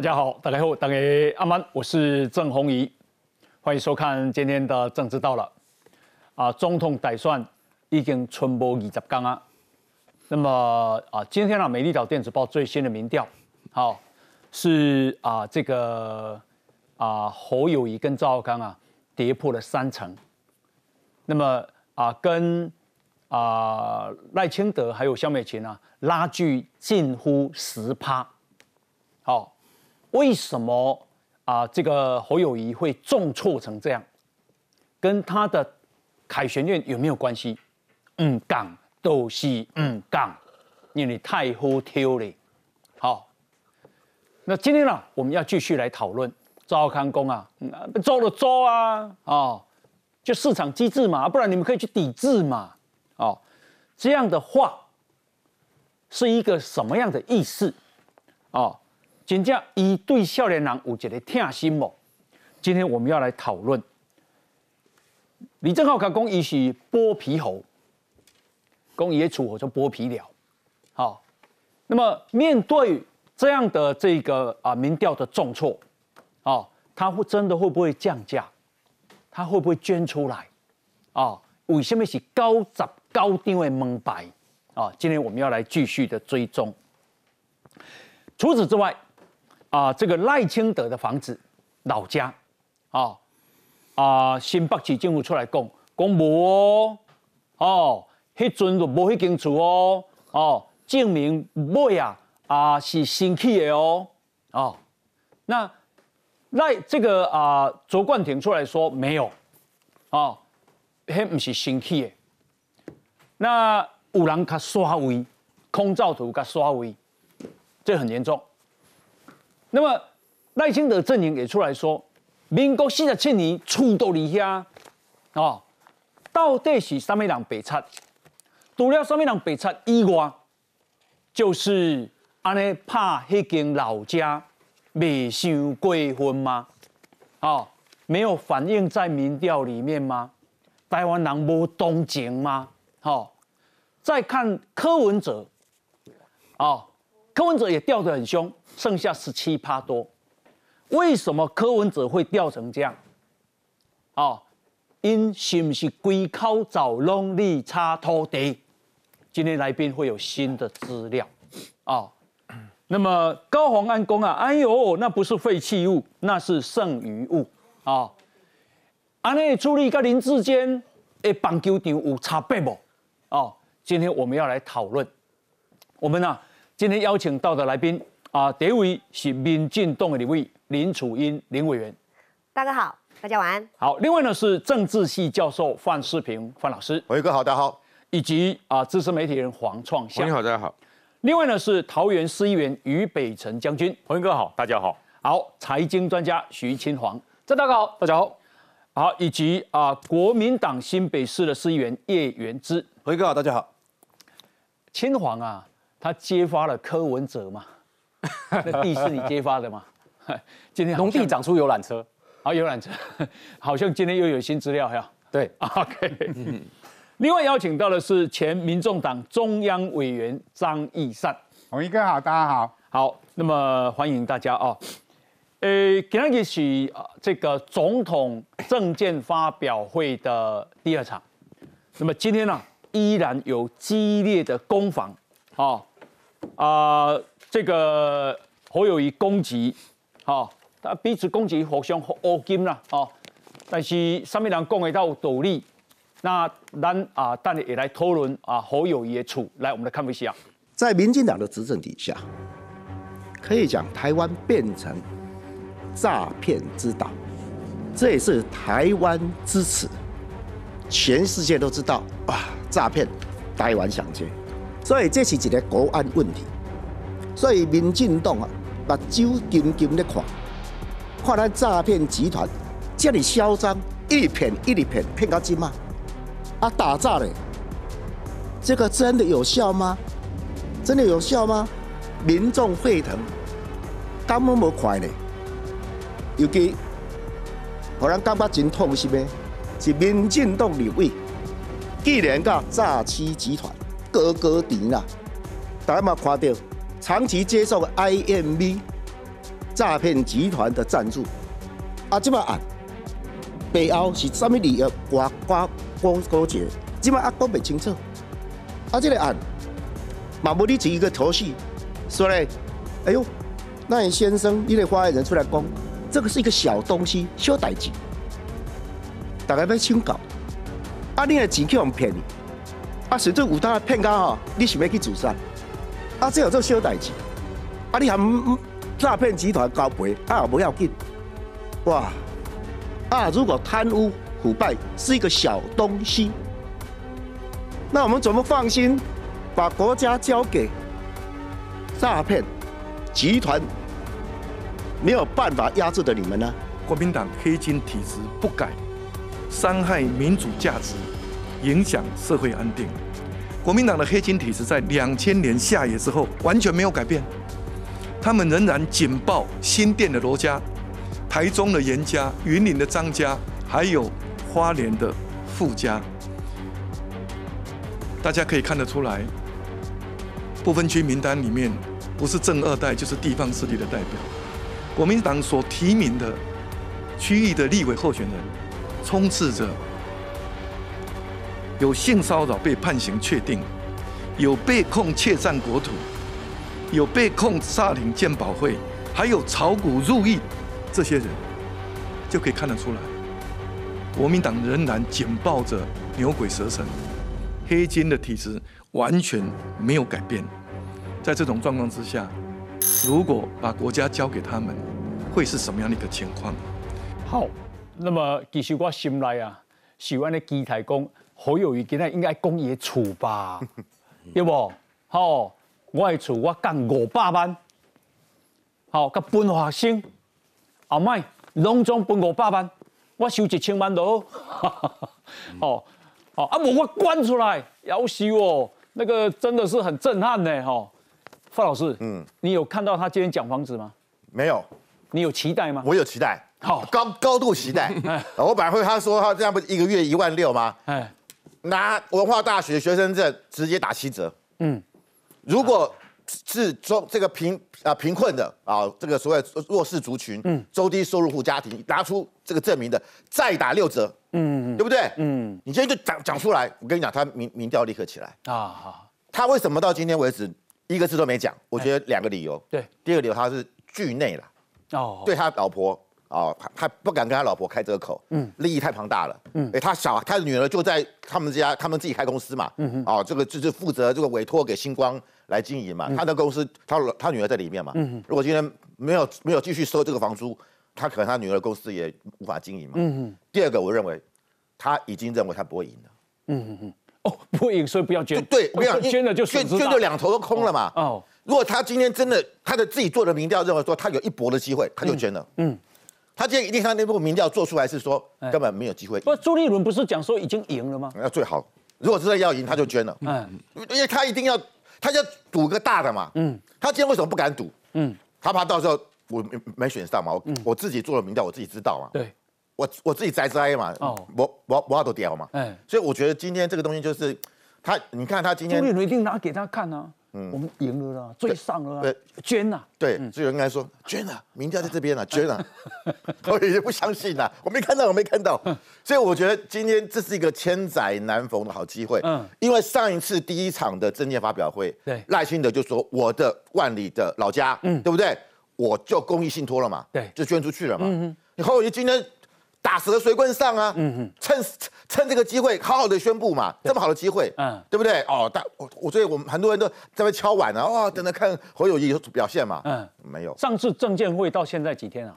大家好，大家好，大家阿曼，我是郑红怡，欢迎收看今天的政治到了。啊，总统打算已经春播二十天啊。那么啊，今天呢，美丽岛电子报最新的民调，好是啊，这个啊侯友谊跟赵康啊跌破了三成。那么啊，跟啊赖清德还有萧美琴啊拉距近乎十趴。好，为什么啊这个侯友谊会重挫成这样？跟他的凯旋院有没有关系？嗯，讲都是嗯讲，因为太好挑了。好，那今天呢，我们要继续来讨论赵康公啊，做了做啊，哦，就市场机制嘛，不然你们可以去抵制嘛，哦，这样的话是一个什么样的意思？哦，真正一对少年人有一个听心无？今天我们要来讨论。李正浩讲讲，伊是剥皮猴，讲伊的处候就剥皮了。好，那么面对这样的这个啊民调的重挫，啊，他会真的会不会降价？他会不会捐出来？啊，为什么是高十高定位蒙白？啊，今天我们要来继续的追踪。除此之外，啊，这个赖清德的房子老家，啊。啊，新北市政府出来讲，讲无哦，哦，迄阵就无迄间厝哦，哦，证明买啊啊是新起的哦，哦，那赖这个啊卓冠廷出来说没有，哦，迄不是新起的，那有人甲刷位，空照图甲刷位，这很严重。那么赖清德阵营也出来说。民国四十七年厝都离遐，哦，到底是什么人被拆？除了什么人被拆以外，就是安尼怕迄间老家未想过分吗？哦，没有反映在民调里面吗？台湾人无同情吗？好，再看柯文哲，哦，柯文哲也掉得很凶，剩下十七趴多。为什么柯文哲会掉成这样？哦，因是不是龟口找拢利差土地？今天来宾会有新的资料哦。那么高鸿安公啊，哎呦，那不是废弃物，那是剩余物啊。安内朱莉跟林志坚诶，棒球场有差别不？哦，今天我们要来讨论。我们呢，今天邀请到的来宾啊，第一位是民进党的一位。林楚英林委员，大哥好，大家晚安。好，另外呢是政治系教授范世平范老师，伟哥好，大家好。以及啊资深媒体人黄创祥，你好，大家好。另外呢是桃园市议员于北辰将军，黄云哥好，大家好。好，财经专家徐清煌，郑大哥好，大家好。好，以及啊国民党新北市的市议员叶元之，黄哥好，大家好。清煌啊，他揭发了柯文哲嘛？那地是你揭发的吗？今天农地长出游览车，啊游览车，好像今天又有新资料呀。对，OK。另外邀请到的是前民众党中央委员张义善，红一哥好，大家好。好，那么欢迎大家啊。呃，今天是这个总统政见发表会的第二场，那么今天呢依然有激烈的攻防，啊啊，这个侯友谊攻击。哦，他彼此攻击，互相恶金啦，哦，但是上面人讲的有道理，那咱啊，等下也来讨论啊，侯友谊的处，来，我们来看一下，在民进党的执政底下，可以讲台湾变成诈骗之岛，这也是台湾支持，全世界都知道啊，诈骗台湾想接，所以这是一个国安问题，所以民进党啊。目睭紧紧咧看，看咱诈骗集团这么嚣张，一骗一骗骗到今嘛？啊，打诈嘞，这个真的有效吗？真的有效吗？民众沸腾，根本无快呢。尤其，互人感觉真痛心的，是民进党立委，既然甲诈欺集团哥哥甜啦，大家嘛看到。长期接受 IMV，诈骗集团的赞助。啊，这么案背后是什么理由？瓜瓜勾勾结，这么啊讲不清楚。啊，这个案马不立起一个头绪，说嘞，哎呦，那你先生，你得发言人出来讲，这个是一个小东西，小代志，大家要请教。啊，你的钱去人骗你，啊，甚至有他骗到吼，你是要去自杀？啊，这有做小代志，啊，你含诈骗集团交赔，啊，不要紧。哇，啊，如果贪污腐败是一个小东西，那我们怎么放心把国家交给诈骗集团没有办法压制的你们呢？国民党黑金体制不改，伤害民主价值，影响社会安定。国民党的黑金体制在两千年下野之后完全没有改变，他们仍然紧抱新店的罗家、台中的严家、云林的张家，还有花莲的傅家。大家可以看得出来，不分区名单里面不是正二代就是地方势力的代表。国民党所提名的区域的立委候选人，充斥着有性骚扰被判刑确定，有被控窃占国土，有被控诈领鉴保会，还有炒股入狱，这些人就可以看得出来，国民党仍然紧抱着牛鬼蛇神。黑金的体质完全没有改变，在这种状况之下，如果把国家交给他们，会是什么样的一个情况？好，那么其实我心内啊，喜欢的期待讲侯友谊今日应该讲伊的厝吧，对不？好，我的厝我降五百万，好，甲分学生，后摆拢总分五百万，我收一千万都好，哦。啊！我我关出来，要死哦！那个真的是很震撼呢，哈！范老师，嗯，你有看到他今天讲房子吗？没有。你有期待吗？我有期待，好高高度期待。我本来会他说他这样不一个月一万六吗？哎，拿文化大学学生证直接打七折。嗯，如果是中这个贫啊贫困的啊这个所谓弱势族群，嗯，中低收入户家庭拿出这个证明的，再打六折。嗯，对不对？嗯，你今天就讲讲出来，我跟你讲，他民民调立刻起来啊。好，他为什么到今天为止一个字都没讲？我觉得两个理由。对，第二个理由他是惧内了。哦，对他老婆哦，他不敢跟他老婆开这个口。嗯，利益太庞大了。嗯，哎，他小他的女儿就在他们家，他们自己开公司嘛。嗯哼。哦，这个就是负责这个委托给星光来经营嘛。他的公司，他他女儿在里面嘛。嗯哼。如果今天没有没有继续收这个房租。他可能他女儿公司也无法经营嘛。嗯嗯。第二个，我认为他已经认为他不会赢了。嗯嗯嗯。哦，不会赢，所以不要捐。对，不要捐了就捐，捐就两头都空了嘛。哦。如果他今天真的他的自己做的民调认为说他有一搏的机会，他就捐了。嗯。他今天一定看那部民调做出来是说根本没有机会。不，朱立伦不是讲说已经赢了吗？那最好，如果真的要赢，他就捐了。嗯。因为他一定要，他要赌个大的嘛。嗯。他今天为什么不敢赌？嗯。他怕到时候。我没没选上嘛，我我自己做了民调，我自己知道嘛。对，我我自己栽栽嘛。哦，我我我要都屌嘛。哎，所以我觉得今天这个东西就是他，你看他今天。朱立伦一定拿给他看啊。嗯，我们赢了啦，最上了。对，捐呐。对，所以应该说 捐了，民调在这边了，捐了。我有些不相信呐，我没看到，我没看到。所以我觉得今天这是一个千载难逢的好机会。嗯，因为上一次第一场的政见发表会，对赖清德就说我的万里的老家，嗯，对不对？我就公益信托了嘛，对，就捐出去了嘛。嗯然后你今天打死了随棍上啊，嗯哼，趁趁这个机会好好的宣布嘛，这么好的机会，嗯，对不对？哦，但我我所以我们很多人都在那敲碗啊，哇，等着看侯友谊表现嘛。嗯，没有。上次证监会到现在几天啊？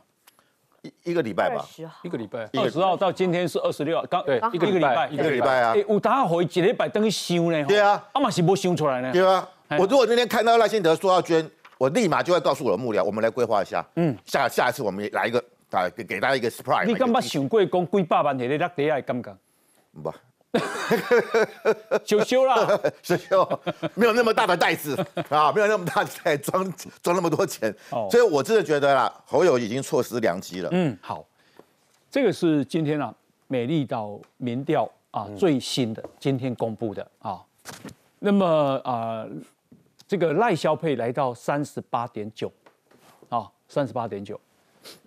一一个礼拜吧，一个礼拜，二十号到今天是二十六号，刚对一个礼拜，一个礼拜啊。有打回一礼拜等于想呢？对啊，阿嘛是不想出来呢？对啊，我如果那天看到赖先德说要捐。我立马就会告诉我的幕僚，我们来规划一下。嗯，下下一次我们来一个啊，给给大家一个 surprise。你敢把想过讲几百万的你落地下感觉？不，羞羞啦，羞羞，没有那么大的袋子 啊，没有那么大的袋装装那么多钱。哦，所以我真的觉得啦，侯友已经错失良机了。嗯，好，这个是今天啊，美丽岛民调啊最新的今天公布的啊，那么啊。这个赖萧配来到三十八点九，啊，三十八点九。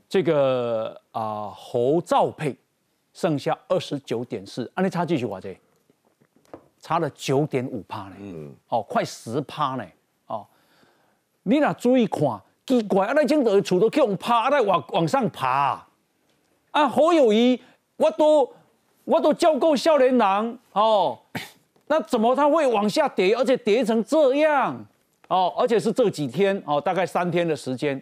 这个啊，侯兆佩剩下二十九点四，安利差距是多少？差了九点五趴呢。嗯，哦，快十趴呢。哦，你若注意看，奇怪，啊，那经的厝都去用爬，啊，往往上爬。啊，好友谊，我都我都教过少年郎哦，那怎么他会往下跌，而且跌成这样？哦，而且是这几天哦，大概三天的时间。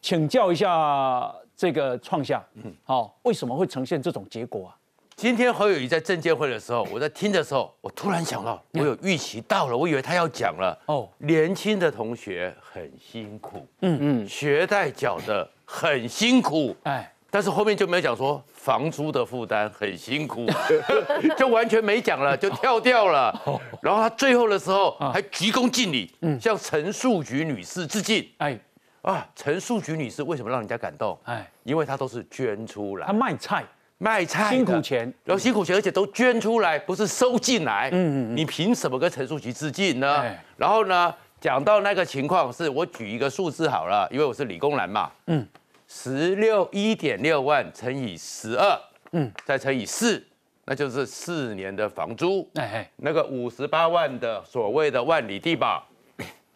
请教一下这个创下，好，为什么会呈现这种结果啊？今天侯友谊在证监会的时候，我在听的时候，我突然想到，我有预期到了，我以为他要讲了。哦，年轻的同学很辛苦，嗯。嗯，学贷缴的很辛苦，哎，但是后面就没有讲说房租的负担很辛苦，就完全没讲了，就跳掉了。然后他最后的时候还鞠躬尽礼，向陈树菊女士致敬，哎。啊，陈淑菊女士为什么让人家感动？哎，因为她都是捐出来，她卖菜，卖菜辛苦钱，然后辛苦钱，而且都捐出来，不是收进来。嗯嗯你凭什么跟陈淑菊致敬呢？然后呢，讲到那个情况，是我举一个数字好了，因为我是理工男嘛。嗯，十六一点六万乘以十二，嗯，再乘以四，那就是四年的房租。哎，那个五十八万的所谓的万里地保。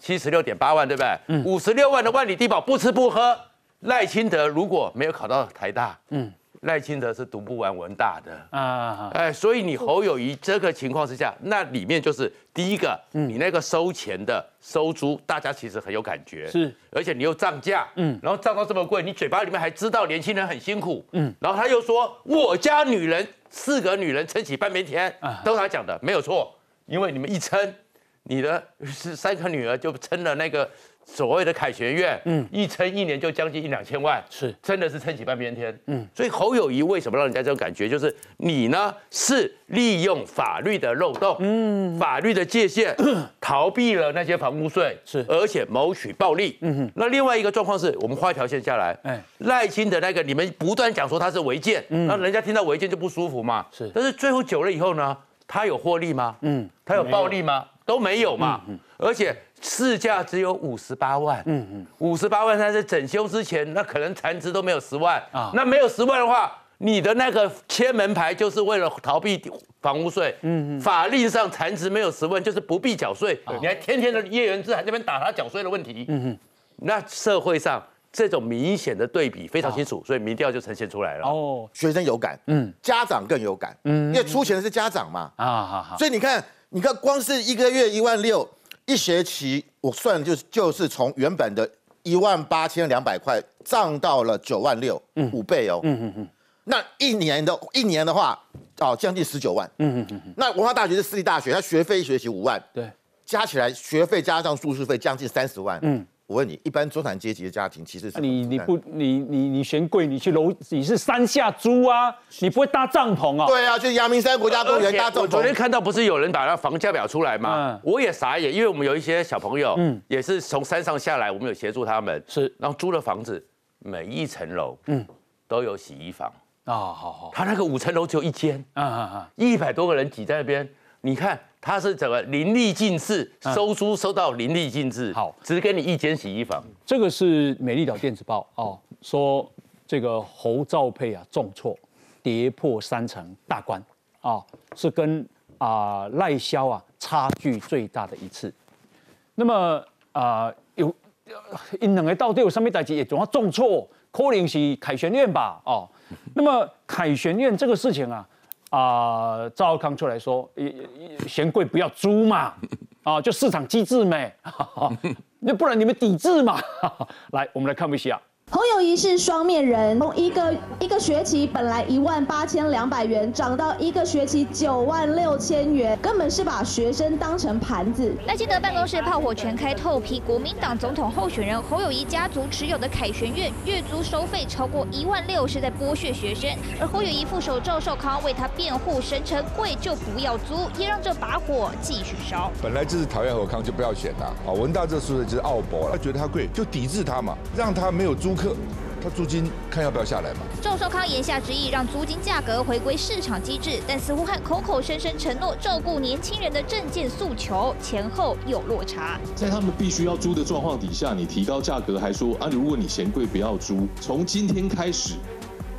七十六点八万，对不对？五十六万的万里低保不吃不喝。赖清德如果没有考到台大，嗯，赖清德是读不完文大的啊。哎，所以你侯友谊这个情况之下，那里面就是第一个，你那个收钱的收租，大家其实很有感觉，是，而且你又涨价，嗯，然后涨到这么贵，你嘴巴里面还知道年轻人很辛苦，嗯，然后他又说我家女人四个女人撑起半边天，都是他讲的，没有错，因为你们一撑。你的是三个女儿就撑了那个所谓的凯旋院，嗯，一撑一年就将近一两千万，是。真的是撑起半边天，嗯，所以侯友谊为什么让人家这种感觉，就是你呢是利用法律的漏洞，嗯，法律的界限，逃避了那些房屋税，是，而且谋取暴利，嗯哼，那另外一个状况是我们画一条线下来，哎，赖清的那个你们不断讲说他是违建，那人家听到违建就不舒服嘛，是，但是最后久了以后呢，他有获利吗？嗯，他有暴利吗？都没有嘛，而且市价只有五十八万，嗯嗯，五十八万，但是整修之前，那可能残值都没有十万。啊。那没有十万的话，你的那个签门牌就是为了逃避房屋税，嗯嗯，法律上残值没有十万就是不必缴税，你还天天的叶元志还这边打他缴税的问题，嗯嗯，那社会上这种明显的对比非常清楚，所以民调就呈现出来了。哦，学生有感，嗯，家长更有感，嗯，因为出钱的是家长嘛，啊好好，所以你看。你看，光是一个月一万六，一学期我算就是就是从原本的一万八千两百块涨到了九万六，嗯五倍哦。嗯嗯嗯。那一年的一年的话，哦，将近十九万。嗯嗯嗯。那文化大学是私立大学，它学费一学期五万，对，加起来学费加上住宿费将近三十万。嗯。我问你，一般中产阶级的家庭其实是你你不你你你嫌贵，你去楼你是山下租啊，你不会搭帐篷啊？对啊，去阳明山国家公园搭帐篷。我昨天看到不是有人把那房价表出来吗？我也傻眼，因为我们有一些小朋友，嗯，也是从山上下来，我们有协助他们，是，然后租了房子，每一层楼，嗯，都有洗衣房啊，好好，他那个五层楼只有一间，啊啊啊，一百多个人挤在那边，你看。他是怎么淋漓尽致收租收到淋漓尽致？好，只给你一间洗衣房。这个是美丽岛电子报哦，说这个侯兆佩啊重挫，跌破三成大关啊，是跟啊赖萧啊差距最大的一次。那么啊有因两个到底有什么代志也总要重挫？可能是凯旋院吧？哦，那么凯旋院这个事情啊。啊，赵康出来说，嫌贵不要租嘛，啊，就市场机制没，那不然你们抵制嘛？来，我们来看一下。侯友谊是双面人，从一个一个学期本来一万八千两百元，涨到一个学期九万六千元，根本是把学生当成盘子。赖清德办公室炮火全开，透批国民党总统候选人侯友谊家族持有的凯旋院月租收费超过一万六，是在剥削学生。而侯友谊副手赵少康为他辩护，声称贵就不要租，也让这把火继续烧。本来就是讨厌侯康，就不要选他。啊，文大这说的就是奥博了，他觉得他贵就抵制他嘛，让他没有租。客他租金看要不要下来嘛？赵少康言下之意让租金价格回归市场机制，但似乎和口口声声承诺照顾年轻人的证件诉求前后有落差。在他们必须要租的状况底下，你提高价格还说啊，如果你嫌贵不要租，从今天开始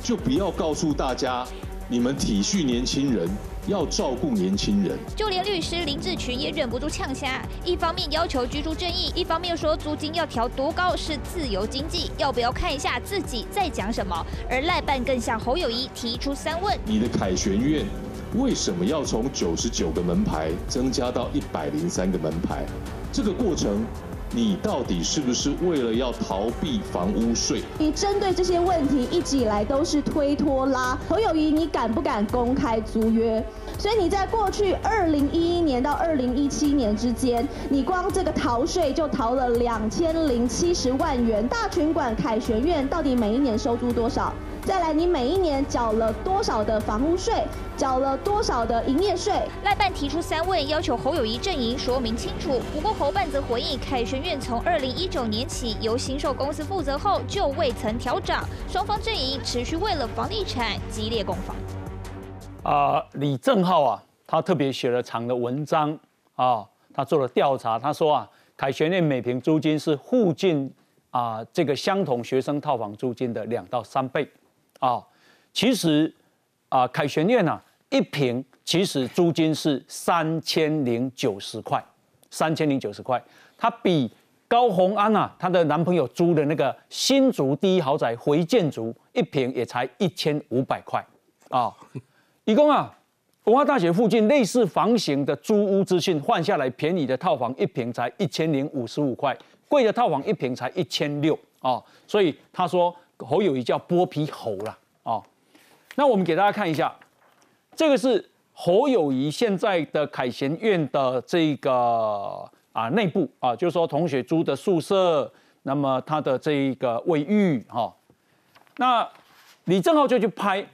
就不要告诉大家你们体恤年轻人。要照顾年轻人，就连律师林志群也忍不住呛虾。一方面要求居住正义，一方面说租金要调多高是自由经济，要不要看一下自己在讲什么？而赖办更向侯友谊提出三问：你的凯旋院为什么要从九十九个门牌增加到一百零三个门牌？这个过程。你到底是不是为了要逃避房屋税？你针对这些问题一直以来都是推拖拉。侯友谊，你敢不敢公开租约？所以你在过去二零一一年到二零一七年之间，你光这个逃税就逃了两千零七十万元。大群馆凯旋苑到底每一年收租多少？再来，你每一年缴了多少的房屋税，缴了多少的营业税？赖办提出三问，要求侯友谊阵营说明清楚。不过侯办则回应，凯旋院从二零一九年起由新售公司负责后，就未曾调涨。双方阵营持续为了房地产激烈攻防。啊，李正浩啊，他特别写了长的文章啊，他做了调查，他说啊，凯旋苑每平租金是附近啊这个相同学生套房租金的两到三倍。啊，其实啊，凯旋苑呐，一平其实租金是三千零九十块，三千零九十块，它比高红安啊，她的男朋友租的那个新竹第一豪宅回建筑一平也才一千五百块啊。一共啊，文化大学附近类似房型的租屋资讯换下来，便宜的套房一平才一千零五十五块，贵的套房一平才一千六啊。所以他说。侯友谊叫剥皮猴了哦，那我们给大家看一下，这个是侯友谊现在的凯旋院的这个啊内部啊，就是说同学租的宿舍，那么他的这一个卫浴哈，那李正浩就去拍，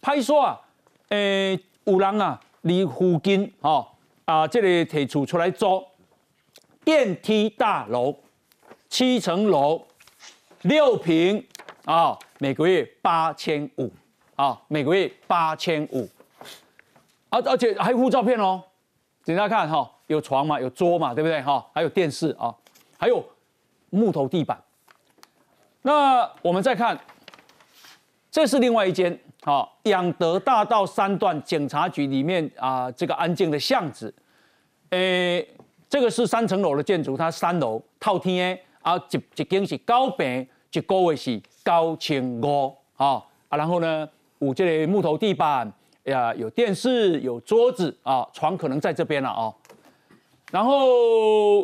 拍说啊，诶有人啊，离附近哈啊这里提出出来租电梯大楼，七层楼，六平。啊，每个月八千五，啊，每个月八千五，而而且还附照片哦，大家看哈，有床嘛，有桌嘛，对不对哈？还有电视啊，还有木头地板。那我们再看，这是另外一间，好，养德大道三段警察局里面啊，这个安静的巷子，诶，这个是三层楼的建筑，它三楼套天啊，一一间是高平。一个月是高清五啊啊，然后呢，五这个木头地板呀，有电视，有桌子啊，床可能在这边了啊。然后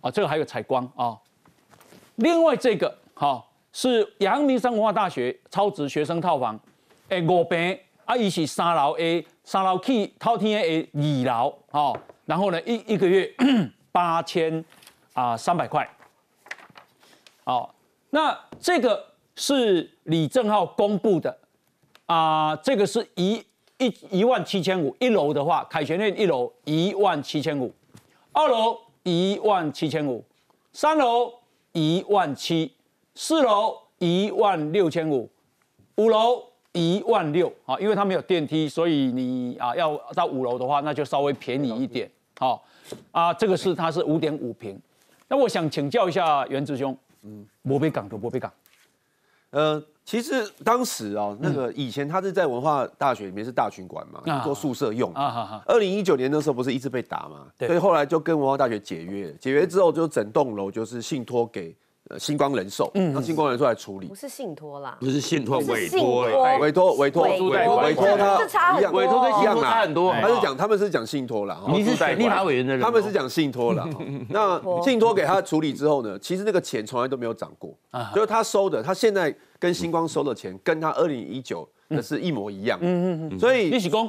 啊，这个还有采光啊。另外这个哈是阳明山文化大学超值学生套房，诶，五平啊，伊是三楼 A，三楼去套天的二楼啊。然后呢，一一个月八千啊三百块，好。那这个是李正浩公布的啊，这个是一一一万七千五，一楼的话，凯旋苑一楼一万七千五，二楼一万七千五，三楼一万七，四楼一万六千五，五楼一万六啊，因为它没有电梯，所以你啊要到五楼的话，那就稍微便宜一点。好啊，这个是它是五点五平。那我想请教一下袁志兄。嗯，摩北港的摩北港，呃，其实当时啊，那个以前他是在文化大学里面是大群馆嘛，做宿舍用。啊二零一九年那时候不是一直被打嘛，所以后来就跟文化大学解约，解约之后就整栋楼就是信托给。星光人寿，嗯，让星光人寿来处理，不是信托啦，不是信托，委托，委托，委托，委托他，委托跟信托差很多，他是讲他们是讲信托啦，你是立法委员的人，他们是讲信托啦，那信托。给他处理之后呢，其实那个钱从来都没有涨过，就是他收的，他现在跟星光收的钱跟他二零一九的是一模一样，嗯嗯嗯，所以你是讲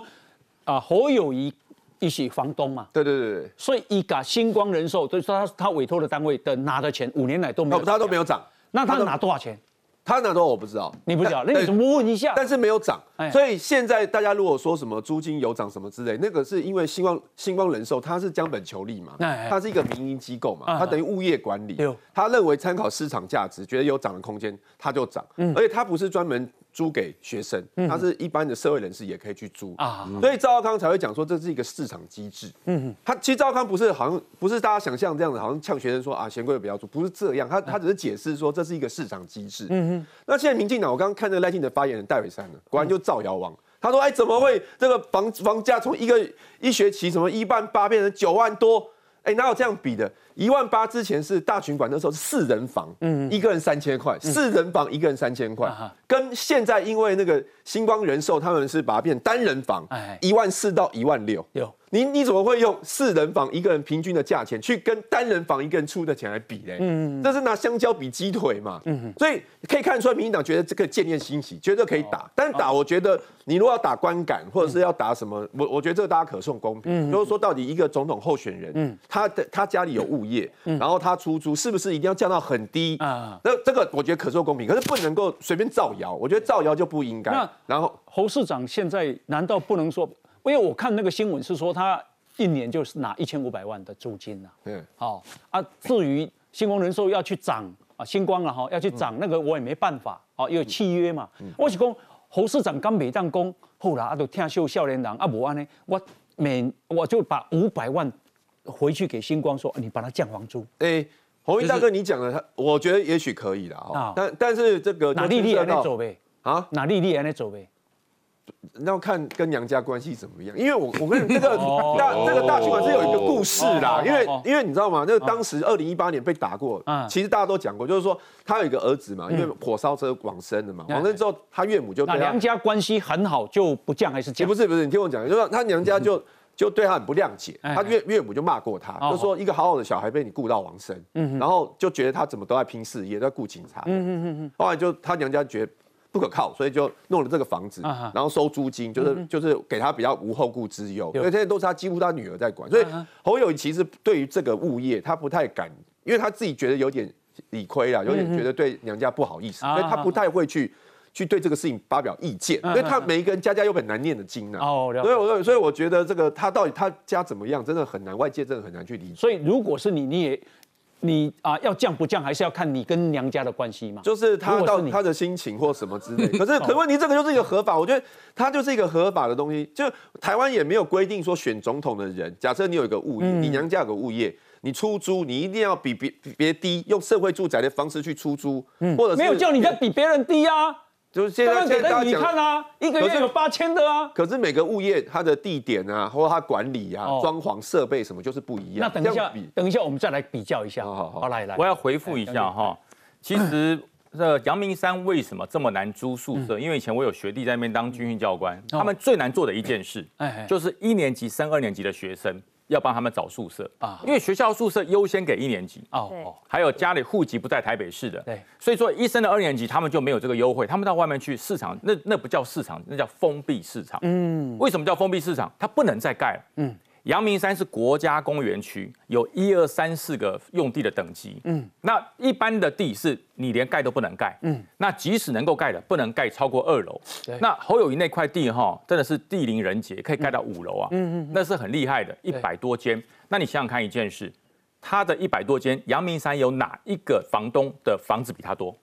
啊侯友谊。一起房东嘛，对对对对，所以一个星光人寿，就是他他委托的单位的拿的钱五年来都没有，他都没有涨，那他拿多少钱？他拿多少我不知道，你不知道，那你怎么问一下？但是没有涨，所以现在大家如果说什么租金有涨什么之类，那个是因为星光星光人寿它是将本求利嘛，它是一个民营机构嘛，它等于物业管理，他认为参考市场价值，觉得有涨的空间，它就涨，而且它不是专门。租给学生，他是一般的社会人士也可以去租。啊，所以赵少康才会讲说这是一个市场机制。嗯，他其实赵少康不是好像不是大家想象这样子，好像呛学生说啊，嫌贵不要租，不是这样，他他只是解释说这是一个市场机制。嗯哼，那现在民进党，我刚刚看那个赖清德发言人戴伟山呢，果然就造谣王，他说哎怎么会这个房房价从一个一学期什么一万八变成九万多？哎哪有这样比的？一万八之前是大群馆，那时候是四人房，嗯，一个人三千块，四人房一个人三千块，跟现在因为那个星光人寿他们是把它变单人房，一万四到一万六，有。你你怎么会用四人房一个人平均的价钱去跟单人房一个人出的钱来比嘞？嗯，这是拿香蕉比鸡腿嘛？嗯，所以可以看出来，民进党觉得这个建念欣喜，觉得可以打。但是打，我觉得你如果要打观感，或者是要打什么，我我觉得这个大家可送公平。就是说，到底一个总统候选人，嗯，他的他家里有物业，然后他出租，是不是一定要降到很低啊？那这个我觉得可受公平，可是不能够随便造谣。我觉得造谣就不应该。那然后侯市长现在难道不能说？因为我看那个新闻是说他一年就是拿一千五百万的租金呐。嗯。好啊，至于星光人寿要去涨啊，星光啊哈要去涨那个我也没办法啊，因为契约嘛。我是讲侯市长刚每当工，后来啊都听秀少年郎啊无安呢，我每我就把五百万回去给星光说，你把它降房租。哎，红衣大哥你讲的，他我觉得也许可以的啊。但但是这个哪丽丽还在走呗？啊，哪丽丽还在走呗？要看跟娘家关系怎么样，因为我我跟那个大这个大群馆是有一个故事啦，因为因为你知道吗？那个当时二零一八年被打过，其实大家都讲过，就是说他有一个儿子嘛，因为火烧车往生的嘛，往生之后他岳母就那娘家关系很好，就不降还是降？不是不是，你听我讲，就是他娘家就就对他很不谅解，他岳岳母就骂过他，就说一个好好的小孩被你顾到亡生，然后就觉得他怎么都在拼事业，在顾警察，后来就他娘家觉得。不可靠，所以就弄了这个房子，然后收租金，就是就是给他比较无后顾之忧，因为这些都是他几乎他女儿在管，所以侯友其实对于这个物业他不太敢，因为他自己觉得有点理亏了，有点觉得对娘家不好意思，所以他不太会去去对这个事情发表意见，因为他每一个人家家有本难念的经啊，所以我所以我觉得这个他到底他家怎么样，真的很难，外界真的很难去理解。所以如果是你，你也。你啊，要降不降，还是要看你跟娘家的关系嘛？就是他到他的心情或什么之类。可是，可问题这个就是一个合法，我觉得他就是一个合法的东西。就台湾也没有规定说选总统的人，假设你有一个物业，你娘家有个物业，你出租，你一定要比别别低，用社会住宅的方式去出租，或者没有叫你在比别人低啊。就是现在，现在你看啊，一个月有八千的啊。可是每个物业它的地点啊，或者它管理啊、装潢设备什么，就是不一样。那等一下，等一下我们再来比较一下。好好好，来来，我要回复一下哈。其实这阳明山为什么这么难租宿舍？因为以前我有学弟在那边当军训教官，他们最难做的一件事，就是一年级升二年级的学生。要帮他们找宿舍啊，因为学校宿舍优先给一年级哦哦，还有家里户籍不在台北市的，对，所以说一升的二年级他们就没有这个优惠，他们到外面去市场，那那不叫市场，那叫封闭市场。嗯，为什么叫封闭市场？它不能再盖了。嗯。阳明山是国家公园区，有一二三四个用地的等级。嗯，那一般的地是你连盖都不能盖。嗯，那即使能够盖的，不能盖超过二楼。那侯友谊那块地哈，真的是地灵人杰，可以盖到五楼啊。嗯嗯，那是很厉害的，一百多间。那你想想看一件事，他的一百多间，阳明山有哪一个房东的房子比他多？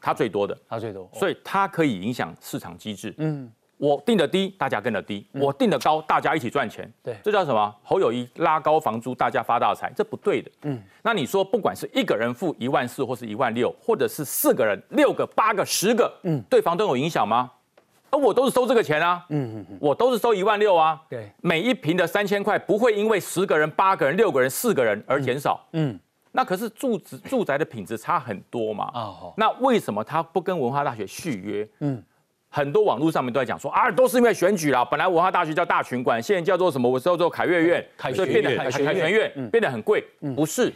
他最多的，他最多，所以他可以影响市场机制。嗯。我定的低，大家跟的低；我定的高，大家一起赚钱。对，这叫什么？侯友谊拉高房租，大家发大财，这不对的。嗯，那你说，不管是一个人付一万四，或是一万六，或者是四个人、六个、八个、十个，嗯，对房东有影响吗？而我都是收这个钱啊，嗯嗯嗯，我都是收一万六啊。对，每一平的三千块，不会因为十个人、八个人、六个人、四个人而减少。嗯，那可是住住住宅的品质差很多嘛。哦，那为什么他不跟文化大学续约？嗯。很多网络上面都在讲说啊，都是因为选举啦。本来文化大学叫大群馆，现在叫做什么？我叫做凯悦院，所以变得凯凯旋院变得很贵。不是，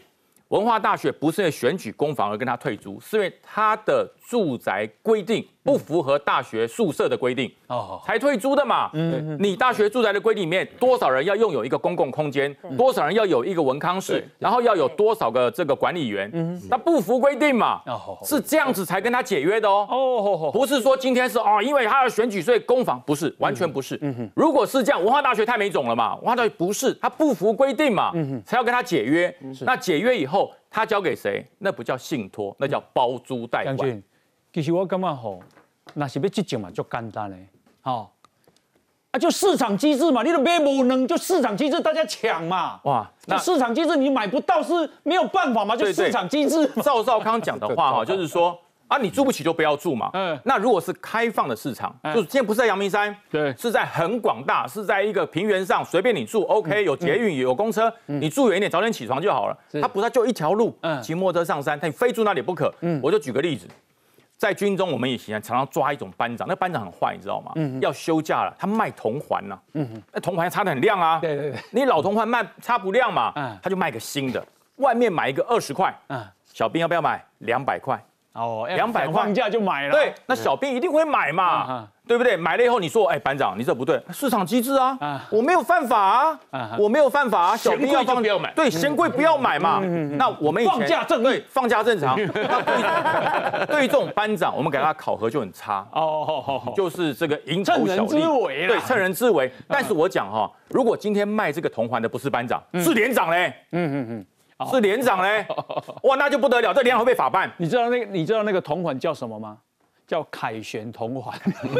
文化大学不是因为选举攻防而跟他退租，是因为他的住宅规定不符合大学宿舍的规定哦，才退租的嘛。嗯，你大学住宅的规定里面，多少人要拥有一个公共空间，多少人要有一个文康室，然后要有多少个这个管理员，嗯，他不符规定嘛。哦，是这样子才跟他解约的哦。哦，不是说今天是哦，因为他要选举所以公房，不是，完全不是。如果是这样，文化大学太没种了嘛。文化大学不是，他不符规定嘛，才要跟他解约。那解约以后。他交给谁？那不叫信托，那叫包租代管。其实我感觉吼，那是要这种嘛，就简单嘞，好啊，就市场机制嘛，你都买不能，就市场机制，大家抢嘛。哇，那市场机制你买不到是没有办法嘛，就市场机制。赵少康讲的话哈，就是说。啊，你住不起就不要住嘛。嗯，那如果是开放的市场，就是现在不是在阳明山，对，是在很广大，是在一个平原上，随便你住，OK，有捷运，有公车，你住远一点，早点起床就好了。它不是就一条路，骑摩托车上山，他非住那里不可。嗯，我就举个例子，在军中，我们以前常常抓一种班长，那班长很坏，你知道吗？嗯，要休假了，他卖铜环呢。嗯，那铜环擦的很亮啊。对对对，你老铜环卖擦不亮嘛，嗯，他就卖个新的，外面买一个二十块，嗯，小兵要不要买？两百块。哦，两百块放假就买了。对，那小兵一定会买嘛，对不对？买了以后你说，哎，班长，你这不对，市场机制啊，我没有犯法啊，我没有犯法啊。小兵要放不要买，对，嫌贵不要买嘛。那我们以前放假正对，放假正常。对于这种班长，我们给他考核就很差。哦，就是这个蝇头小利，对，趁人之危。但是我讲哈，如果今天卖这个铜环的不是班长，是连长嘞。嗯嗯嗯。是连长嘞，哇，那就不得了，这连长会被法办。你知道那个你知道那个铜环叫什么吗？叫凯旋同环。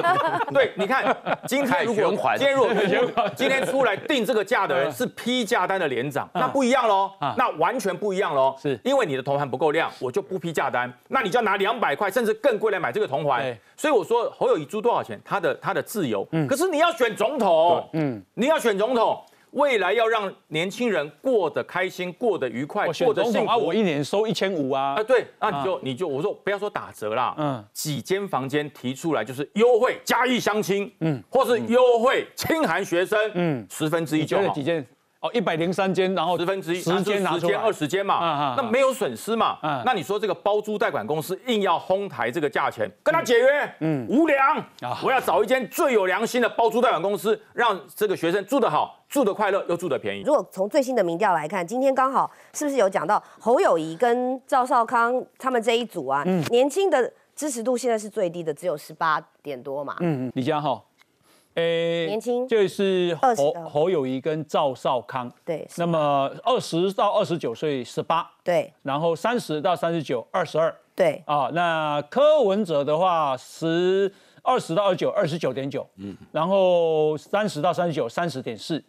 对，你看今天如果今天如果今天出来定这个价的人是批价单的连长，那不一样喽，那完全不一样喽。是因为你的铜环不够亮，我就不批价单，那你就要拿两百块甚至更贵来买这个铜环。所以我说侯友谊租多少钱，他的他的自由。嗯。可是你要选总统，嗯，你要选总统。未来要让年轻人过得开心、过得愉快、过得幸福。我一年收一千五啊！啊，对，那你就你就我说不要说打折啦，嗯，几间房间提出来就是优惠嘉义相亲，嗯，或是优惠清寒学生，嗯，十分之一就好。几间？哦，一百零三间，然后十分之一，十间拿出来，二十间嘛，那没有损失嘛。那你说这个包租贷款公司硬要哄抬这个价钱，跟他解约，嗯，无良。我要找一间最有良心的包租贷款公司，让这个学生住得好，住得快乐，又住得便宜。如果从最新的民调来看，今天刚好是不是有讲到侯友谊跟赵少康他们这一组啊？嗯，年轻的支持度现在是最低的，只有十八点多嘛。嗯嗯，李佳浩。诶，年轻就是侯侯友谊跟赵少康，对，那么二十到二十九岁十八，对，然后三十到三十九二十二，对，啊，那柯文哲的话十二十到二十九二十九点九，嗯，然后三十到三十九三十点四，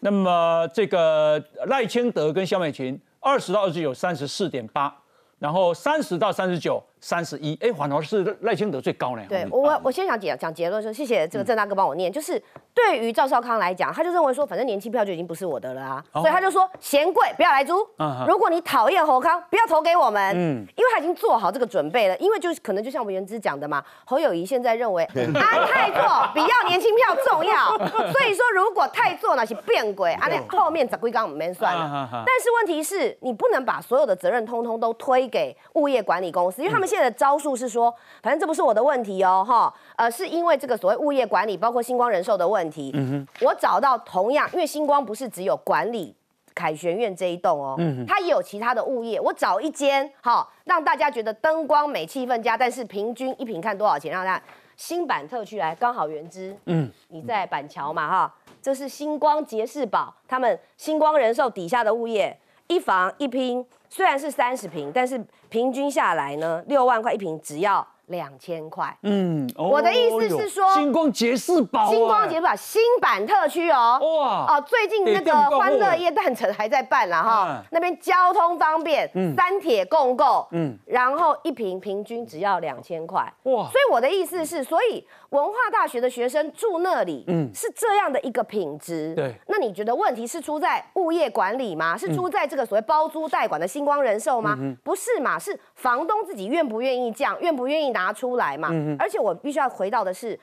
那么这个赖清德跟萧美琴二十到二十九三十四点八，然后三十到三十九。三十一，哎，反而是赖清德最高呢。对我，我先想讲讲结论说，谢谢这个郑大哥帮我念，就是对于赵少康来讲，他就认为说，反正年轻票就已经不是我的了啊，所以他就说嫌贵不要来租。如果你讨厌侯康，不要投给我们。嗯，因为他已经做好这个准备了，因为就是可能就像我们原之讲的嘛，侯友谊现在认为 安泰座比要年轻票重要，所以说如果泰座那些变鬼，啊，那后面咋归刚我们算了。但是问题是你不能把所有的责任通通都推给物业管理公司，因为他们。现在的招数是说，反正这不是我的问题哦，哈，呃，是因为这个所谓物业管理，包括星光人寿的问题。嗯哼，我找到同样，因为星光不是只有管理凯旋苑这一栋哦，嗯它也有其他的物业。我找一间，哈，让大家觉得灯光美、气氛佳，但是平均一平看多少钱？让大家新版特区来，刚好原之，嗯，你在板桥嘛，哈，这是星光杰士堡，他们星光人寿底下的物业，一房一拼。虽然是三十平，但是平均下来呢，六万块一平，只要。两千块，嗯，我的意思是说，星光杰士堡，星光杰士堡新版特区哦，哇，哦，最近那个欢乐夜诞城还在办了哈，那边交通方便，三铁共构，嗯，然后一平平均只要两千块，哇，所以我的意思是，所以文化大学的学生住那里，嗯，是这样的一个品质，对，那你觉得问题是出在物业管理吗？是出在这个所谓包租代管的星光人寿吗？不是嘛，是房东自己愿不愿意降，愿不愿意？拿出来嘛，而且我必须要回到的是，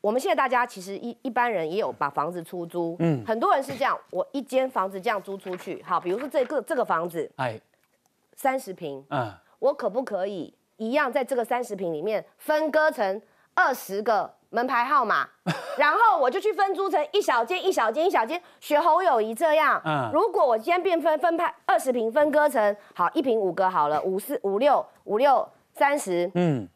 我们现在大家其实一一般人也有把房子出租，嗯，很多人是这样，我一间房子这样租出去，好，比如说这个这个房子，哎，三十平，嗯，我可不可以一样在这个三十平里面分割成二十个门牌号码，然后我就去分租成一小间一小间一小间，学侯友谊这样。嗯，如果我今天变分分派二十平分割成好一平五个好了，五四五六五六三十，嗯。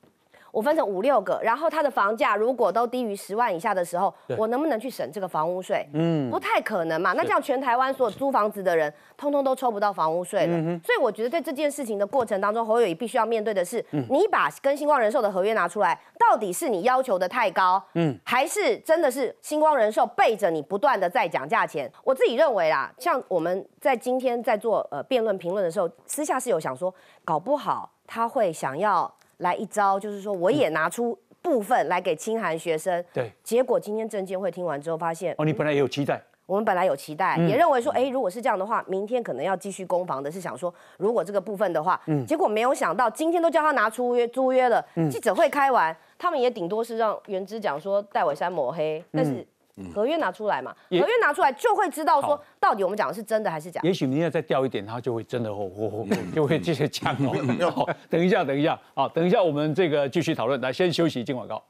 我分成五六个，然后他的房价如果都低于十万以下的时候，我能不能去省这个房屋税？嗯，不太可能嘛。那这样全台湾所有租房子的人，通通都抽不到房屋税了。所以我觉得在这件事情的过程当中，侯友谊必须要面对的是，你把跟星光人寿的合约拿出来，到底是你要求的太高，嗯，还是真的是星光人寿背着你不断的在讲价钱？我自己认为啦，像我们在今天在做呃辩论评论的时候，私下是有想说，搞不好他会想要。来一招，就是说我也拿出部分来给清寒学生。对，结果今天证监会听完之后发现，哦，你本来也有期待，我们本来有期待，也认为说，哎，如果是这样的话，明天可能要继续攻防的，是想说，如果这个部分的话，嗯，结果没有想到，今天都叫他拿出约租约了，记者会开完，他们也顶多是让原之讲说戴伟山抹黑，但是。合约拿出来嘛？合约拿出来就会知道说，到底我们讲的是真的还是假？也许明天再掉一点，他就会真的吼吼吼，就会继续讲哦。等一下，等一下，好，等一下，我们这个继续讨论。来，先休息，进广告。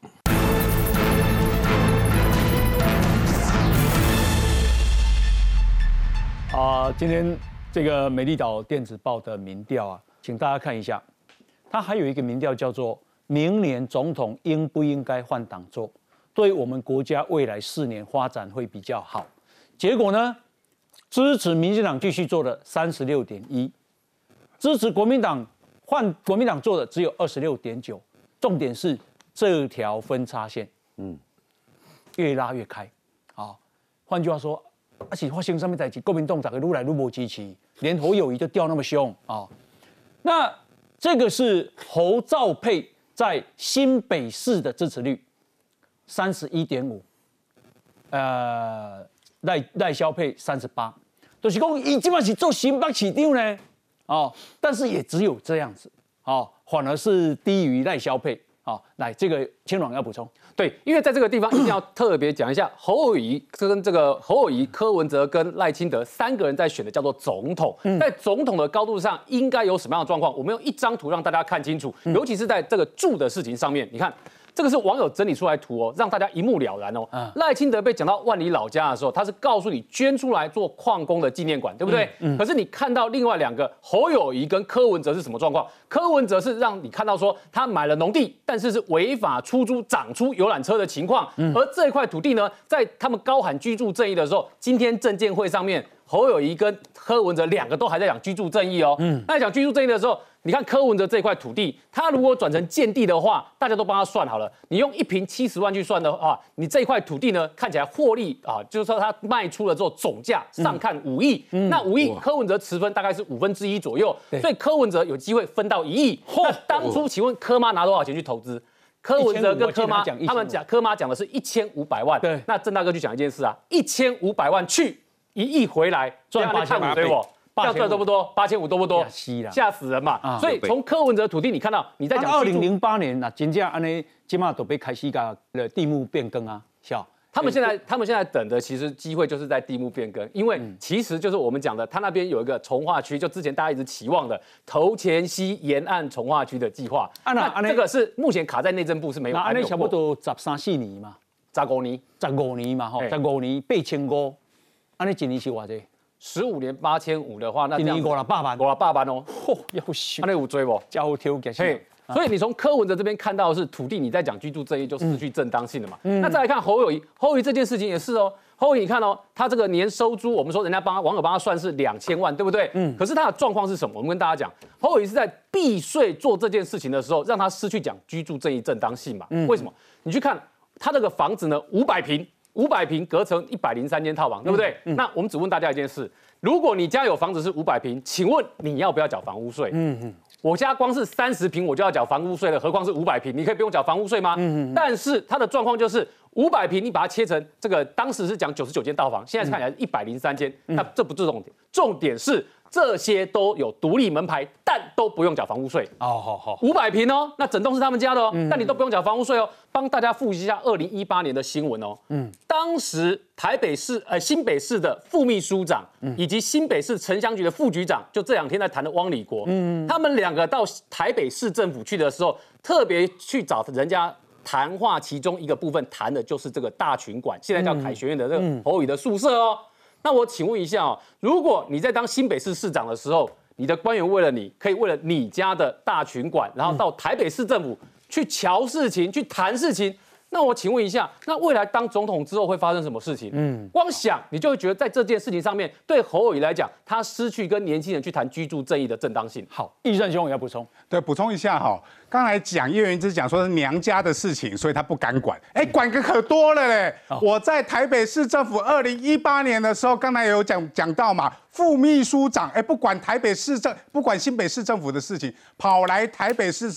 啊，今天这个美丽岛电子报的民调啊，请大家看一下，它还有一个民调叫做“明年总统应不应该换党做”。对我们国家未来四年发展会比较好。结果呢？支持民进党继续做的三十六点一，支持国民党换国民党做的只有二十六点九。重点是这条分叉线，嗯，越拉越开。啊，换句话说，而且发生上面在国民党咋个撸来撸不支持，连侯友谊都掉那么凶啊？那这个是侯兆佩在新北市的支持率。三十一点五，呃，赖赖萧配三十八，就是讲伊基本是做新北市长呢，哦，但是也只有这样子，哦，反而是低于赖萧配，哦，来这个千软要补充，对，因为在这个地方一定要特别讲一下，侯友谊跟这个侯友谊、柯文哲跟赖清德三个人在选的叫做总统，在总统的高度上应该有什么样的状况？我们用一张图让大家看清楚，尤其是在这个住的事情上面，你看。这个是网友整理出来图哦，让大家一目了然哦。赖清德被讲到万里老家的时候，他是告诉你捐出来做矿工的纪念馆，对不对？可是你看到另外两个侯友谊跟柯文哲是什么状况？柯文哲是让你看到说他买了农地，但是是违法出租、长出游览车的情况。而这一块土地呢，在他们高喊居住正义的时候，今天证监会上面侯友谊跟柯文哲两个都还在讲居住正义哦。嗯，在讲居住正义的时候。你看柯文哲这块土地，他如果转成建地的话，大家都帮他算好了。你用一平七十万去算的话，你这块土地呢，看起来获利啊，就是说他卖出了之后总价上看五亿，那五亿柯文哲持分大概是五分之一左右，所以柯文哲有机会分到一亿。那当初请问柯妈拿多少钱去投资？柯文哲跟柯妈他们讲，柯妈讲的是一千五百万。对，那郑大哥就讲一件事啊，一千五百万去一亿回来赚八千五，对不？要赚多不多？八千五多不多？吓死人嘛！所以从柯文哲土地，你看到你在讲二零零八年那金价安尼，起码都被开西噶的地目变更啊，笑。他们现在他们现在等的其实机会就是在地目变更，因为其实就是我们讲的，他那边有一个从化区，就之前大家一直期望的头前溪沿岸从化区的计划。那这个是目前卡在内政部是没有。那安尼差不多十三四年嘛，十五年，十五年嘛，吼，十五年八千五，安尼一年是偌济？十五年八千五的话，那今年过了八万，过了八万哦，嚯，要修，那有追不？交互挑给。嘿，所以你从柯文哲这边看到的是土地，你在讲居住正义就失去正当性了嘛？那再来看侯友谊，侯友谊这件事情也是哦，侯友谊你看哦，他这个年收租，我们说人家帮网友帮他算是两千万，对不对？嗯。可是他的状况是什么？我们跟大家讲，侯友谊是在避税做这件事情的时候，让他失去讲居住正义正当性嘛？嗯。为什么？你去看他这个房子呢，五百平，五百平隔成一百零三间套房，对不对？那我们只问大家一件事。如果你家有房子是五百平，请问你要不要缴房屋税？嗯嗯，我家光是三十平我就要缴房屋税了，何况是五百平？你可以不用缴房屋税吗？嗯嗯。但是它的状况就是五百平，你把它切成这个，当时是讲九十九间套房，现在看起来一百零三间，那这不是重点，重点是这些都有独立门牌，但都不用缴房屋税。哦，好好，五百平哦，那整栋是他们家的哦，但你都不用缴房屋税哦。帮大家复习一下二零一八年的新闻哦。嗯，当时台北市呃新北市的副秘书长以及新北市城乡局的副局长，就这两天在谈的汪礼国，嗯，他们两个到台北市政府去的时候，特别去找人家谈话，其中一个部分谈的就是这个大群馆，现在叫凯旋院的这个侯宇的宿舍哦。那我请问一下哦，如果你在当新北市市长的时候，你的官员为了你可以为了你家的大群馆，然后到台北市政府去瞧事情、去谈事情。那我请问一下，那未来当总统之后会发生什么事情？嗯，光想你就会觉得在这件事情上面，对侯友宜来讲，他失去跟年轻人去谈居住正义的正当性。好，易胜兄也要补充。对，补充一下哈，刚才讲叶元之讲说是娘家的事情，所以他不敢管。哎，管个可多了嘞。我在台北市政府二零一八年的时候，刚才有讲讲到嘛，副秘书长哎，不管台北市政，不管新北市政府的事情，跑来台北市。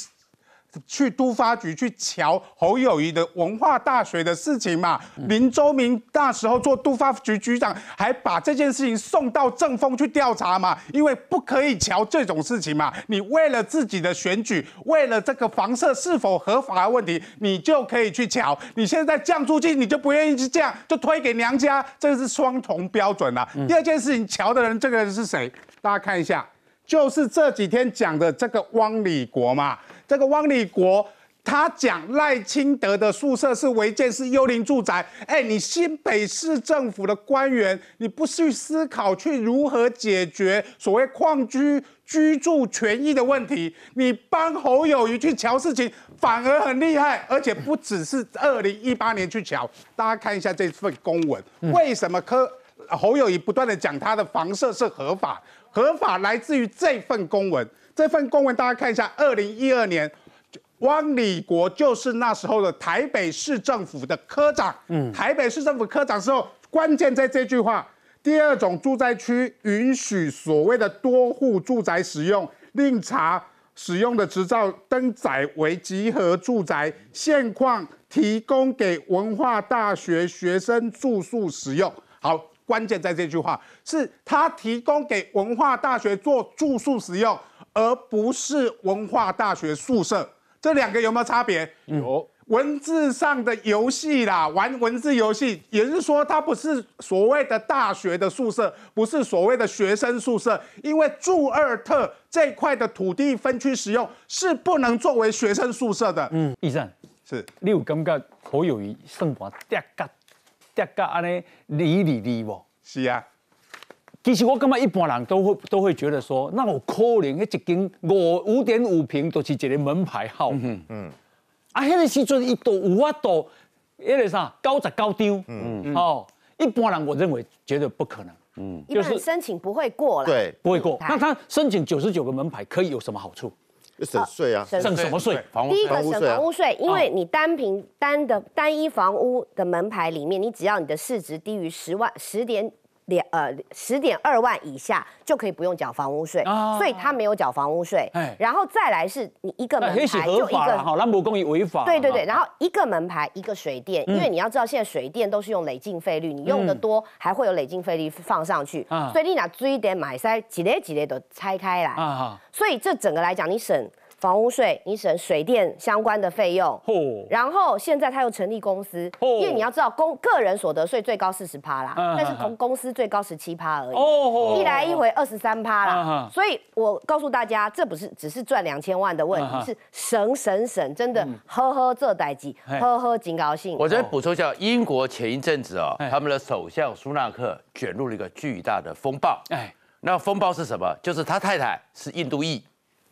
去都发局去瞧侯友谊的文化大学的事情嘛？林周明那时候做都发局局长，还把这件事情送到政风去调查嘛？因为不可以瞧这种事情嘛。你为了自己的选举，为了这个房舍是否合法的问题，你就可以去瞧。你现在降租金，你就不愿意去降，就推给娘家，这个是双重标准啊。第二件事情，瞧的人这个人是谁？大家看一下，就是这几天讲的这个汪礼国嘛。这个汪立国，他讲赖清德的宿舍是违建，是幽灵住宅。哎，你新北市政府的官员，你不去思考去如何解决所谓矿居居住权益的问题，你帮侯友谊去瞧事情，反而很厉害，而且不只是二零一八年去瞧。大家看一下这份公文，为什么柯侯友谊不断的讲他的房舍是合法？合法来自于这份公文。这份公文大家看一下，二零一二年，汪礼国就是那时候的台北市政府的科长。嗯，台北市政府科长时候，关键在这句话：第二种住宅区允许所谓的多户住宅使用，另查使用的执照登载为集合住宅，现况提供给文化大学学生住宿使用。好，关键在这句话，是他提供给文化大学做住宿使用。而不是文化大学宿舍，这两个有没有差别？有文字上的游戏啦，玩文字游戏，也就是说，它不是所谓的大学的宿舍，不是所谓的学生宿舍，因为驻二特这块的土地分区使用是不能作为学生宿舍的。嗯，医生是，你有感觉好友谊生活跌价跌价安尼离离离不？是啊。其实我感觉一般人都会都会觉得说，那我可能迄一间五五点五平都是一个门牌号。嗯嗯。啊，迄个时阵伊都有法度，迄个啥九十九张。嗯嗯。哦，一般人我认为觉得不可能。嗯。就是申请不会过了。对，不会过。那他申请九十九个门牌可以有什么好处？省税啊。省什么税？房屋第一个省房屋税，因为你单凭单的单一房屋的门牌里面，你只要你的市值低于十万十点。两呃十点二万以下就可以不用缴房屋税，所以他没有缴房屋税。然后再来是你一个门牌就一个，好，兰博公益违法。对对对，然后一个门牌一个水电，因为你要知道现在水电都是用累进费率，你用的多还会有累进费率放上去，所以你拿追点买塞几类几类都拆开来，所以这整个来讲你省。房屋税，你省水电相关的费用，然后现在他又成立公司，因为你要知道公个人所得税最高四十趴啦，但是公公司最高十七趴而已，一来一回二十三趴啦，所以我告诉大家，这不是只是赚两千万的问题，是省省省，真的呵呵这代机，呵呵警高兴。我再补充一下，英国前一阵子啊，他们的首相苏纳克卷入了一个巨大的风暴，哎，那风暴是什么？就是他太太是印度裔。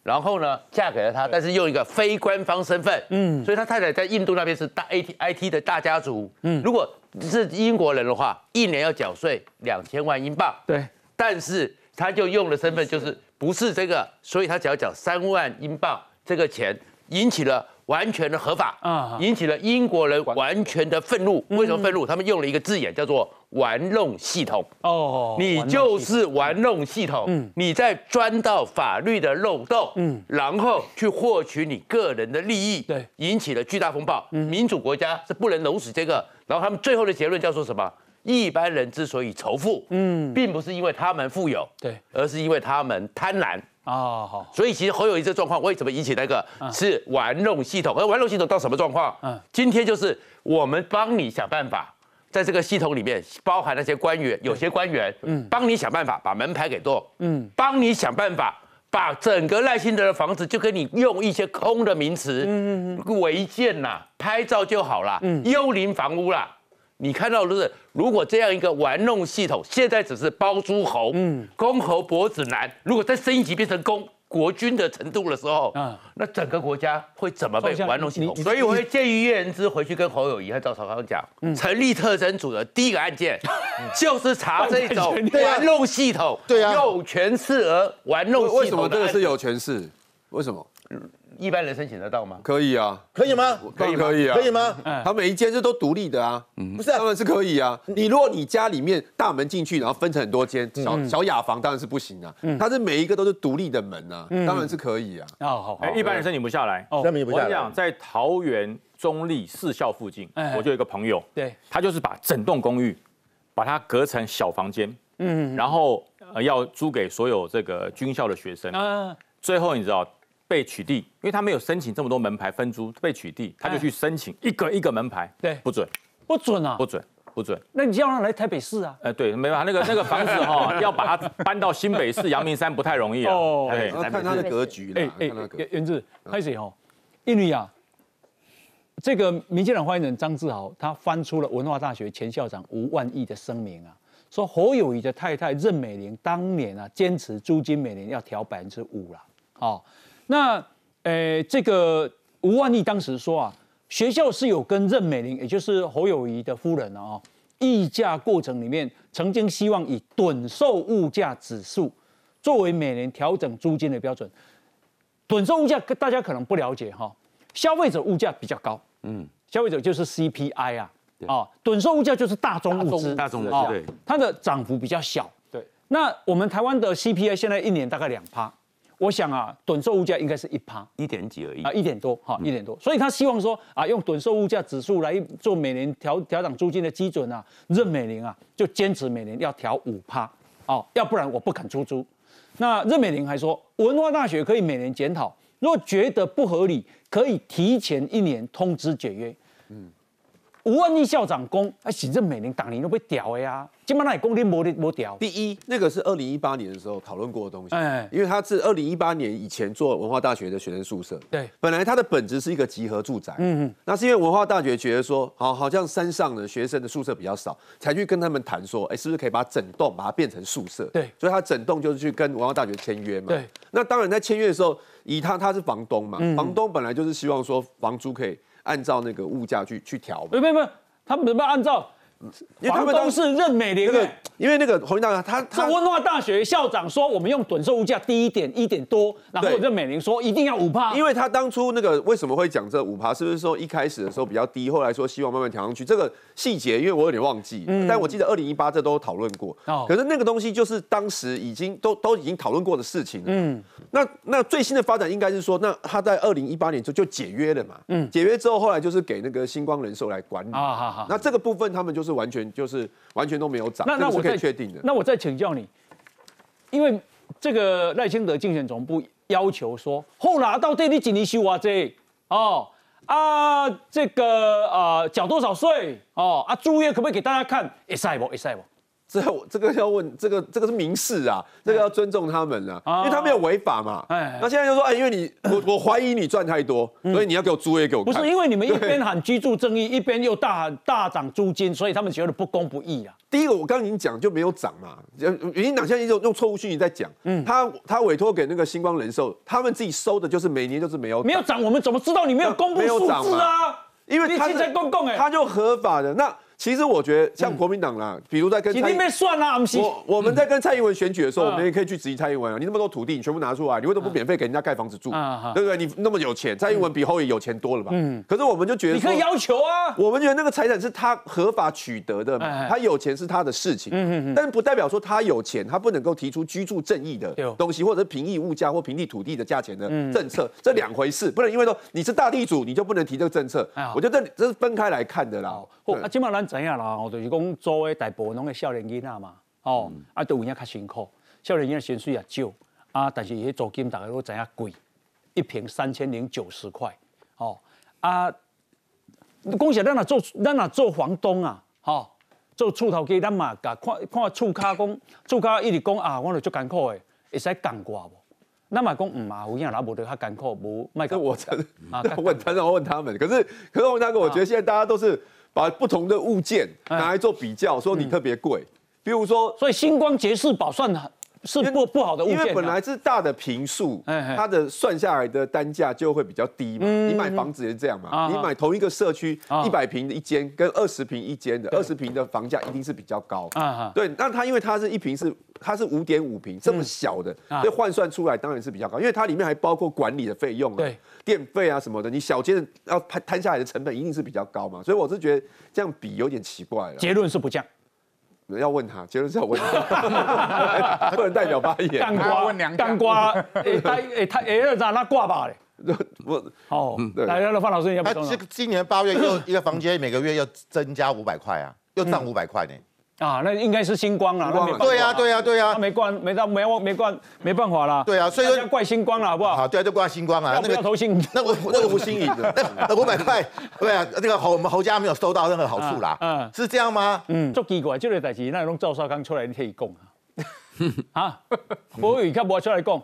然后呢，嫁给了他，但是用一个非官方身份，嗯，所以他太太在印度那边是大 A T I T 的大家族，嗯，如果是英国人的话，一年要缴税两千万英镑，对，但是他就用的身份就是不是这个，所以他只要缴三万英镑，这个钱引起了完全的合法，啊，引起了英国人完全的愤怒。为什么愤怒？他们用了一个字眼叫做。玩弄系统哦，你就是玩弄系统，嗯，你在钻到法律的漏洞，嗯，然后去获取你个人的利益，对，引起了巨大风暴。民主国家是不能容许这个。然后他们最后的结论叫做什么？一般人之所以仇富，嗯，并不是因为他们富有，对，而是因为他们贪婪啊。好，所以其实侯友谊这状况为什么引起那个是玩弄系统？而玩弄系统到什么状况？嗯，今天就是我们帮你想办法，在这个系统里面包含那些官员，有些官员，嗯，帮你想办法把门牌给剁，嗯，帮你想办法把整个赖清德的房子就跟你用一些空的名词，嗯嗯，违建呐，拍照就好了，嗯，幽灵房屋啦。你看到的是，如果这样一个玩弄系统，现在只是包诸侯，嗯，公侯伯子男，如果再升一级变成公国君的程度的时候，嗯，那整个国家会怎么被玩弄系统？所以我会建议叶仁之回去跟侯友谊和赵少康讲，成立特侦组的第一个案件，就是查这种玩弄系统，对啊，有权势而玩弄系统。为什么这个是有权势？为什么？一般人申请得到吗？可以啊，可以吗？可以可以啊，可以吗？他每一间是都独立的啊，不是，当然是可以啊。你如果你家里面大门进去，然后分成很多间小小雅房，当然是不行啊。它是每一个都是独立的门啊，当然是可以啊。哦，好，哎，一般人申请不下来。哦，申请不下来。我讲在桃园中立四校附近，我就有一个朋友，对，他就是把整栋公寓把它隔成小房间，嗯，然后要租给所有这个军校的学生。嗯，最后你知道？被取缔，因为他没有申请这么多门牌分租，被取缔，他就去申请一个一个门牌，对，不准，不准啊，不准，不准。那你叫他来台北市啊？呃，对，没办法，那个那个房子哈，要把它搬到新北市阳明山不太容易啊。哦，看他的格局。哎哎，原志开始哈，印尼啊，这个民进党发言人张志豪他翻出了文化大学前校长吴万亿的声明啊，说侯友谊的太太任美玲当年啊坚持租金每年要调百分之五了，哦。那，呃，这个吴万亿当时说啊，学校是有跟任美玲，也就是侯友谊的夫人啊，议价过程里面，曾经希望以趸售物价指数作为每年调整租金的标准。趸售物价大家可能不了解哈，消费者物价比较高，嗯，消费者就是 CPI 啊，啊，趸售物价就是大宗物资，大宗物资，对，它的涨幅比较小，对。那我们台湾的 CPI 现在一年大概两趴。我想啊，趸售物价应该是一趴一点几而已啊，一点多哈，一点多。所以他希望说啊，用趸售物价指数来做每年调调整租金的基准啊。任美玲啊，就坚持每年要调五趴哦，要不然我不肯出租。那任美玲还说，文化大学可以每年检讨，如果觉得不合理，可以提前一年通知解约。嗯。吴万义校长公，啊，行政美玲党龄都被屌呀，基本上也公定没没屌。第一，那个是二零一八年的时候讨论过的东西，哎，因为他是二零一八年以前做文化大学的学生宿舍，对，本来它的本质是一个集合住宅，嗯嗯，那是因为文化大学觉得说，好，好像山上的学生的宿舍比较少，才去跟他们谈说，哎，是不是可以把整栋把它变成宿舍？对，所以他整栋就是去跟文化大学签约嘛，对，那当然在签约的时候，以他他是房东嘛，房东本来就是希望说房租可以按照那个物价去去调，没没没。他们怎么按照？因为他们都是任美玲的，因为那个洪大他他温化大学校长说我们用趸售物价低一点一点多，然后任美玲说一定要五趴。因为他当初那个为什么会讲这五趴，是不是说一开始的时候比较低，后来说希望慢慢调上去？这个细节因为我有点忘记，嗯但我记得二零一八这都讨论过。哦，可是那个东西就是当时已经都都已经讨论过的事情了。嗯，那那最新的发展应该是说，那他在二零一八年就就解约了嘛。嗯，解约之后，后来就是给那个星光人寿来管理。啊，好好。那这个部分他们就是。完全就是完全都没有涨，那那我可以确定的。那我再请教你，因为这个赖清德竞选总部要求说，后拿到底你几年修啊这哦啊这个啊缴多少税哦啊住院可不可以给大家看？一塞不一塞不。这我这个要问，这个这个是民事啊，这个要尊重他们啊，因为他没有违法嘛。哎，那现在就说，哎，因为你我我怀疑你赚太多，所以你要给我租也给我。不是因为你们一边喊居住正义，一边又大喊大涨租金，所以他们觉得不公不义啊。第一个，我刚刚已经讲就没有涨嘛，民进党现在用用错误讯息在讲，嗯，他他委托给那个星光人寿，他们自己收的就是每年就是没有没有涨，我们怎么知道你没有公布数字啊？因为他在公共哎，他就合法的那。其实我觉得像国民党啦，比如在跟蔡，被算啦，我我们在跟蔡英文选举的时候，我们也可以去质疑蔡英文啊，你那么多土地，你全部拿出来，你为什么不免费给人家盖房子住？对不对？你那么有钱，蔡英文比侯友有钱多了吧？嗯。可是我们就觉得你可以要求啊，我们觉得那个财产是他合法取得的，他有钱是他的事情，嗯嗯但是不代表说他有钱，他不能够提出居住正义的东西，或者是平抑物价或平抑土地的价钱的政策，这两回事，不能因为说你是大地主，你就不能提这个政策。我觉得这这是分开来看的啦。那今晚咱知影啦，哦，就是讲租的大部分拢是少年囡仔嘛，哦，啊，都有影较辛苦，少年囡仔薪水也少，啊，但是伊租金大家都知影贵，一平三千零九十块，哦，啊，讲实咱若做咱若做房东啊，吼，做厝头家，咱嘛甲看看厝卡讲，厝卡一直讲啊，我著足艰苦的，会使降我无？那么讲唔嘛，有影老无得较艰苦，无卖。跟我真啊，问他让我问他们，可是可是问他哥，我觉得现在大家都是把不同的物件拿来做比较，说你特别贵，比如说，所以星光杰士宝算是不不好的物件，因为本来是大的平数，它的算下来的单价就会比较低嘛。你买房子也是这样嘛，你买同一个社区一百平的一间跟二十平一间的，二十平的房价一定是比较高。对，那它因为它是一平是它是五点五平这么小的，所以换算出来当然是比较高，因为它里面还包括管理的费用啊，电费啊什么的，你小间要摊摊下来的成本一定是比较高嘛。所以我是觉得这样比有点奇怪了。结论是不降。要问他，结论是要问他，不能代表发言。干瓜，干瓜，哎，他哎他哎，让他挂吧嘞。我哦，来来来，范老师，你要不他这今年八月又一个房间每个月要增加五百块啊，又涨五百块呢。啊，那应该是星光了，对呀，对呀，对呀，没关，没到，没没关，没办法啦。对啊，所以说怪星光了，好不好？好，对啊，就怪星光啊。那个投信，那个 那个吴新颖的，那五百块，对啊，这个侯我们侯家没有收到任何好处啦。嗯，是这样吗？嗯，足奇怪，这个代志，那用赵少康出来你可以讲啊。啊，我以看不出来讲。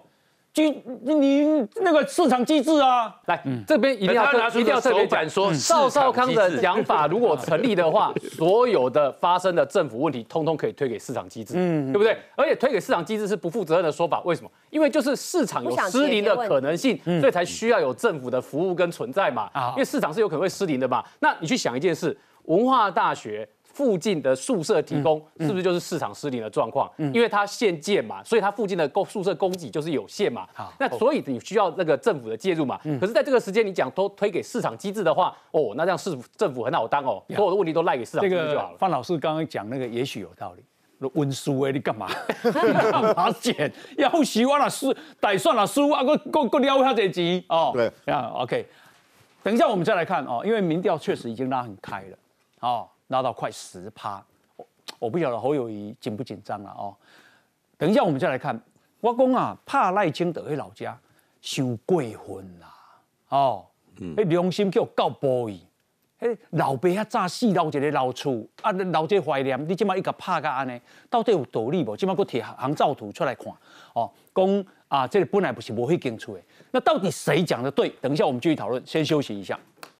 机你那个市场机制啊，来这边一定要一定要特别讲说，赵少康的讲法如果成立的话，所有的发生的政府问题，通通可以推给市场机制，嗯，对不对？而且推给市场机制是不负责任的说法，为什么？因为就是市场有失灵的可能性，所以才需要有政府的服务跟存在嘛。啊，因为市场是有可能会失灵的嘛。那你去想一件事，文化大学。附近的宿舍提供是不是就是市场失灵的状况？因为它限建嘛，所以它附近的供宿舍供给就是有限嘛。那所以你需要那个政府的介入嘛。可是在这个时间你讲都推给市场机制的话，哦，那这样市政府很好当哦，所有的问题都赖给市场机制就好了。范老师刚刚讲那个也许有道理。温书哎，你干嘛？干嘛捡？要洗完了书，打算了书啊，个个个撩他这集哦。对，啊，OK。等一下我们再来看哦，因为民调确实已经拉很开了哦。拉到快十趴，我我不晓得侯友谊紧不紧张了哦。等一下我们再来看，我讲啊，怕赖清德去老家收过分啦，哦，迄良心叫够玻璃，迄老爸遐早死留一个老厝，啊留这怀念，你即马一个拍甲安尼，到底有道理无？即马佫摕航照图出来看，哦，讲啊，这个本来不是无迄间厝的，那到底谁讲的对？等一下我们继续讨论，先休息一下。